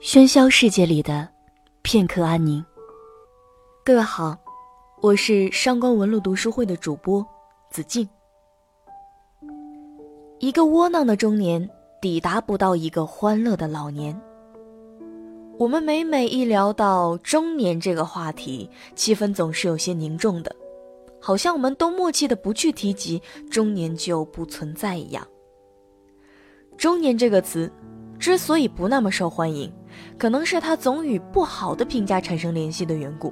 喧嚣世界里的片刻安宁。各位好，我是上官文露读书会的主播子静。一个窝囊的中年抵达不到一个欢乐的老年。我们每每一聊到中年这个话题，气氛总是有些凝重的，好像我们都默契的不去提及中年就不存在一样。中年这个词之所以不那么受欢迎。可能是他总与不好的评价产生联系的缘故。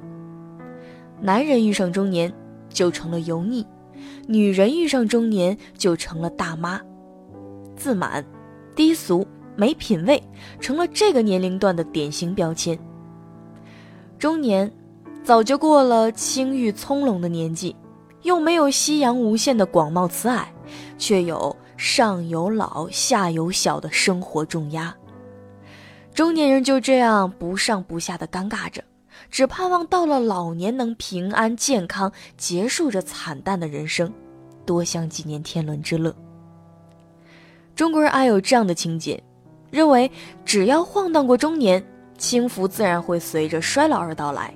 男人遇上中年就成了油腻，女人遇上中年就成了大妈，自满、低俗、没品位，成了这个年龄段的典型标签。中年早就过了青玉葱茏的年纪，又没有夕阳无限的广袤慈蔼，却有上有老下有小的生活重压。中年人就这样不上不下的尴尬着，只盼望到了老年能平安健康结束这惨淡的人生，多享几年天伦之乐。中国人爱有这样的情节，认为只要晃荡过中年，轻浮自然会随着衰老而到来。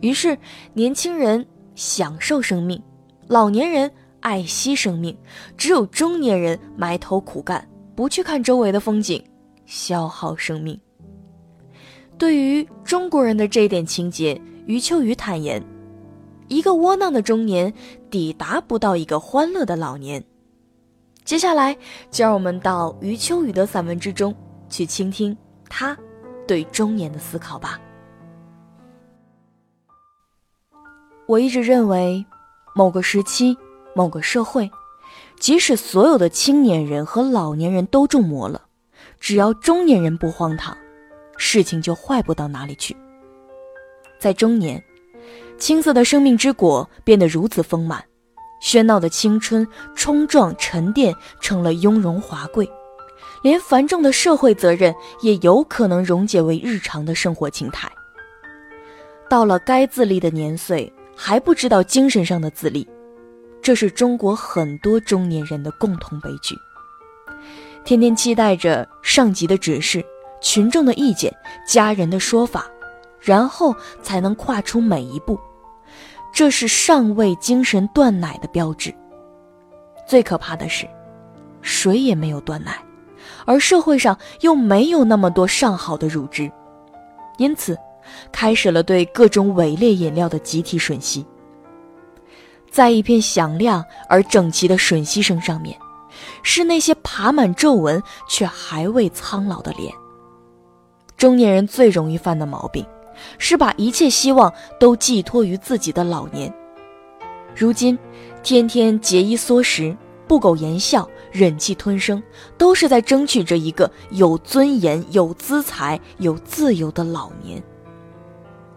于是，年轻人享受生命，老年人爱惜生命，只有中年人埋头苦干，不去看周围的风景，消耗生命。对于中国人的这一点情节，余秋雨坦言：“一个窝囊的中年抵达不到一个欢乐的老年。”接下来，就让我们到余秋雨的散文之中去倾听他对中年的思考吧。我一直认为，某个时期、某个社会，即使所有的青年人和老年人都中魔了，只要中年人不荒唐。事情就坏不到哪里去。在中年，青涩的生命之果变得如此丰满，喧闹的青春冲撞沉淀成了雍容华贵，连繁重的社会责任也有可能溶解为日常的生活情态。到了该自立的年岁，还不知道精神上的自立，这是中国很多中年人的共同悲剧。天天期待着上级的指示。群众的意见、家人的说法，然后才能跨出每一步，这是尚未精神断奶的标志。最可怕的是，谁也没有断奶，而社会上又没有那么多上好的乳汁，因此，开始了对各种伪劣饮料的集体吮吸。在一片响亮而整齐的吮吸声上面，是那些爬满皱纹却还未苍老的脸。中年人最容易犯的毛病，是把一切希望都寄托于自己的老年。如今，天天节衣缩食、不苟言笑、忍气吞声，都是在争取着一个有尊严、有资财、有自由的老年。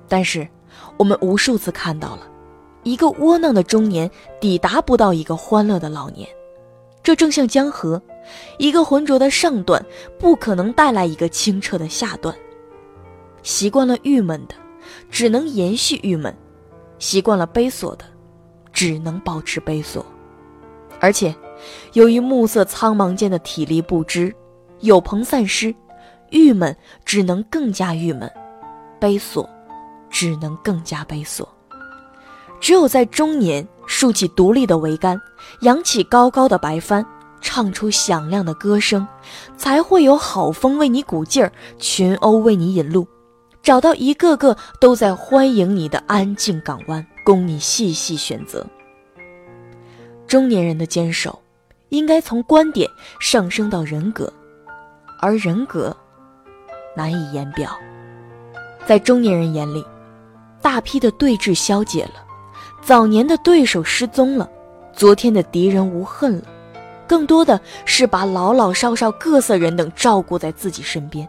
但是，我们无数次看到了，一个窝囊的中年抵达不到一个欢乐的老年。这正像江河。一个浑浊的上段不可能带来一个清澈的下段。习惯了郁闷的，只能延续郁闷；习惯了悲锁的，只能保持悲锁。而且，由于暮色苍茫间的体力不支，有朋散失，郁闷只能更加郁闷，悲锁只能更加悲锁。只有在中年竖起独立的桅杆，扬起高高的白帆。唱出响亮的歌声，才会有好风为你鼓劲儿，群鸥为你引路，找到一个个都在欢迎你的安静港湾，供你细细选择。中年人的坚守，应该从观点上升到人格，而人格难以言表。在中年人眼里，大批的对峙消解了，早年的对手失踪了，昨天的敌人无恨了。更多的是把老老少少各色人等照顾在自己身边。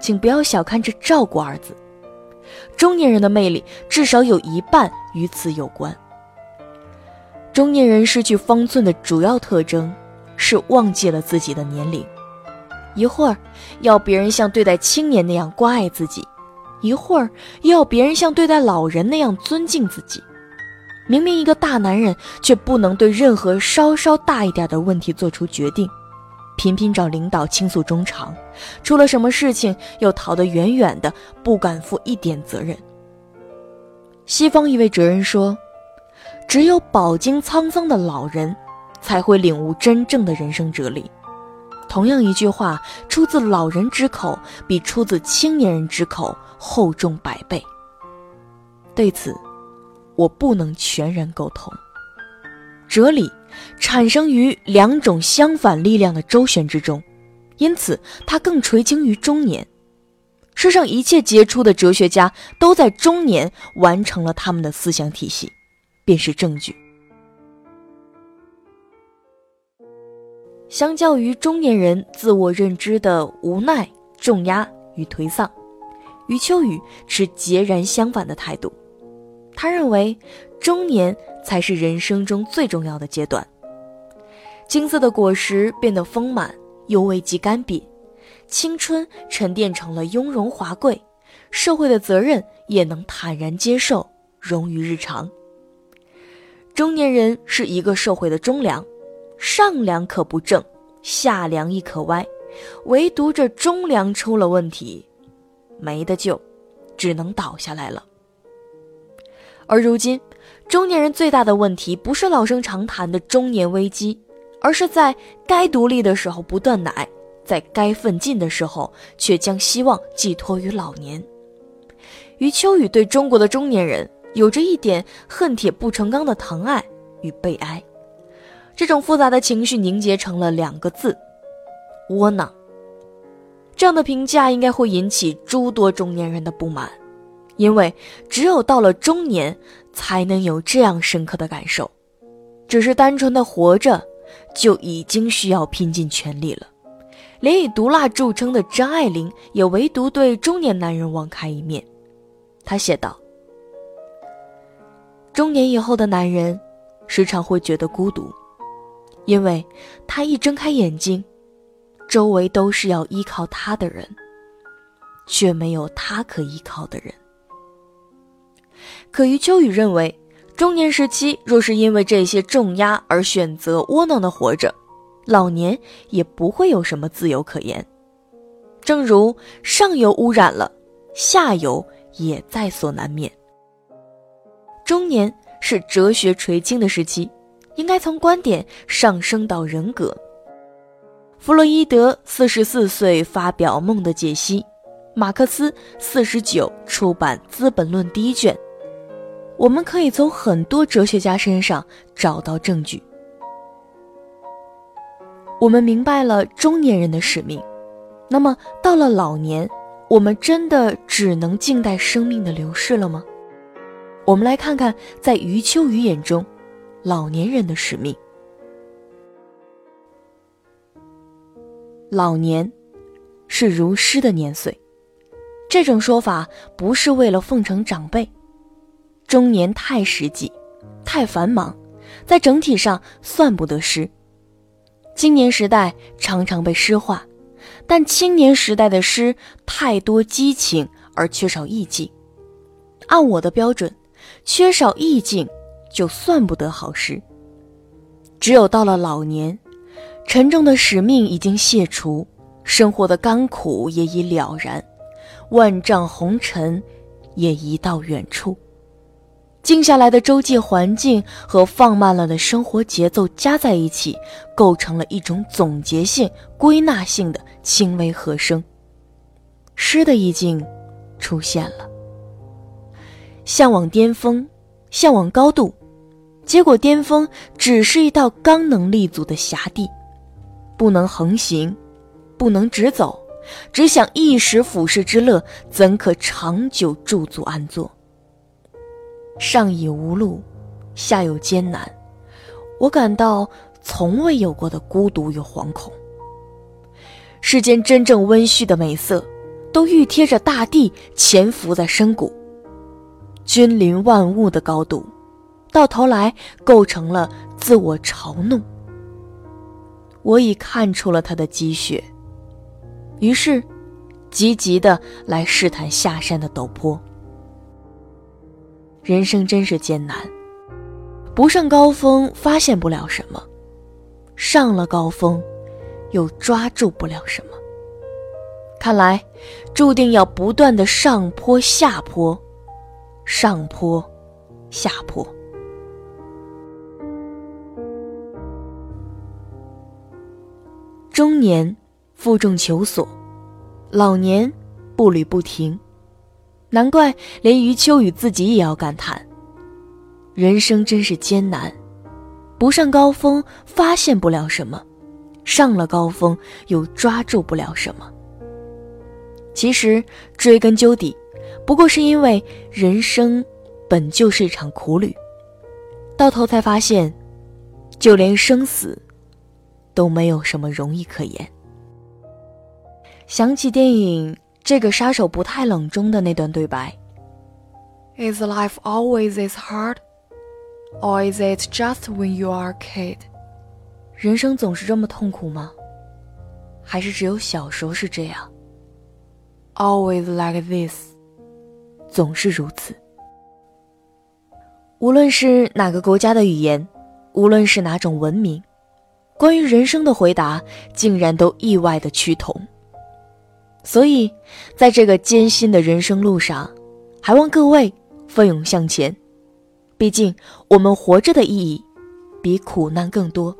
请不要小看这“照顾”二字，中年人的魅力至少有一半与此有关。中年人失去方寸的主要特征是忘记了自己的年龄，一会儿要别人像对待青年那样关爱自己，一会儿又要别人像对待老人那样尊敬自己。明明一个大男人，却不能对任何稍稍大一点的问题做出决定，频频找领导倾诉衷肠，出了什么事情又逃得远远的，不敢负一点责任。西方一位哲人说：“只有饱经沧桑的老人，才会领悟真正的人生哲理。”同样一句话，出自老人之口，比出自青年人之口厚重百倍。对此，我不能全然苟同。哲理产生于两种相反力量的周旋之中，因此它更垂青于中年。世上一切杰出的哲学家都在中年完成了他们的思想体系，便是证据。相较于中年人自我认知的无奈、重压与颓丧，余秋雨持截然相反的态度。他认为，中年才是人生中最重要的阶段。金色的果实变得丰满，又未及干瘪；青春沉淀成了雍容华贵，社会的责任也能坦然接受，融于日常。中年人是一个社会的中梁。上梁可不正，下梁亦可歪，唯独这中梁出了问题，没得救，只能倒下来了。而如今，中年人最大的问题不是老生常谈的中年危机，而是在该独立的时候不断奶，在该奋进的时候却将希望寄托于老年。余秋雨对中国的中年人有着一点恨铁不成钢的疼爱与悲哀。这种复杂的情绪凝结成了两个字：窝囊。这样的评价应该会引起诸多中年人的不满，因为只有到了中年，才能有这样深刻的感受。只是单纯的活着，就已经需要拼尽全力了。连以毒辣著称的张爱玲，也唯独对中年男人网开一面。她写道：“中年以后的男人，时常会觉得孤独。”因为他一睁开眼睛，周围都是要依靠他的人，却没有他可依靠的人。可余秋雨认为，中年时期若是因为这些重压而选择窝囊的活着，老年也不会有什么自由可言。正如上游污染了，下游也在所难免。中年是哲学垂青的时期。应该从观点上升到人格。弗洛伊德四十四岁发表《梦的解析》，马克思四十九出版《资本论》第一卷。我们可以从很多哲学家身上找到证据。我们明白了中年人的使命，那么到了老年，我们真的只能静待生命的流逝了吗？我们来看看，在余秋雨眼中。老年人的使命。老年是如诗的年岁，这种说法不是为了奉承长辈。中年太实际，太繁忙，在整体上算不得诗。青年时代常常被诗化，但青年时代的诗太多激情而缺少意境。按我的标准，缺少意境。就算不得好事。只有到了老年，沉重的使命已经卸除，生活的甘苦也已了然，万丈红尘也移到远处，静下来的周际环境和放慢了的生活节奏加在一起，构成了一种总结性、归纳性的轻微和声。诗的意境出现了，向往巅峰，向往高度。结果，巅峰只是一道刚能立足的狭地，不能横行，不能直走，只想一时俯视之乐，怎可长久驻足安坐？上已无路，下有艰难，我感到从未有过的孤独与惶恐。世间真正温煦的美色，都预贴着大地潜伏在深谷，君临万物的高度。到头来构成了自我嘲弄。我已看出了他的积雪，于是积极的来试探下山的陡坡。人生真是艰难，不上高峰发现不了什么，上了高峰，又抓住不了什么。看来，注定要不断的上坡下坡，上坡下坡。中年负重求索，老年步履不停，难怪连余秋雨自己也要感叹：人生真是艰难，不上高峰发现不了什么，上了高峰又抓住不了什么。其实追根究底，不过是因为人生本就是一场苦旅，到头才发现，就连生死都没有什么容易可言。想起电影《这个杀手不太冷》中的那段对白：“Is life always this hard, or is it just when you are a kid？” 人生总是这么痛苦吗？还是只有小时候是这样？Always like this，总是如此。无论是哪个国家的语言，无论是哪种文明，关于人生的回答竟然都意外的趋同。所以，在这个艰辛的人生路上，还望各位奋勇向前。毕竟，我们活着的意义比苦难更多。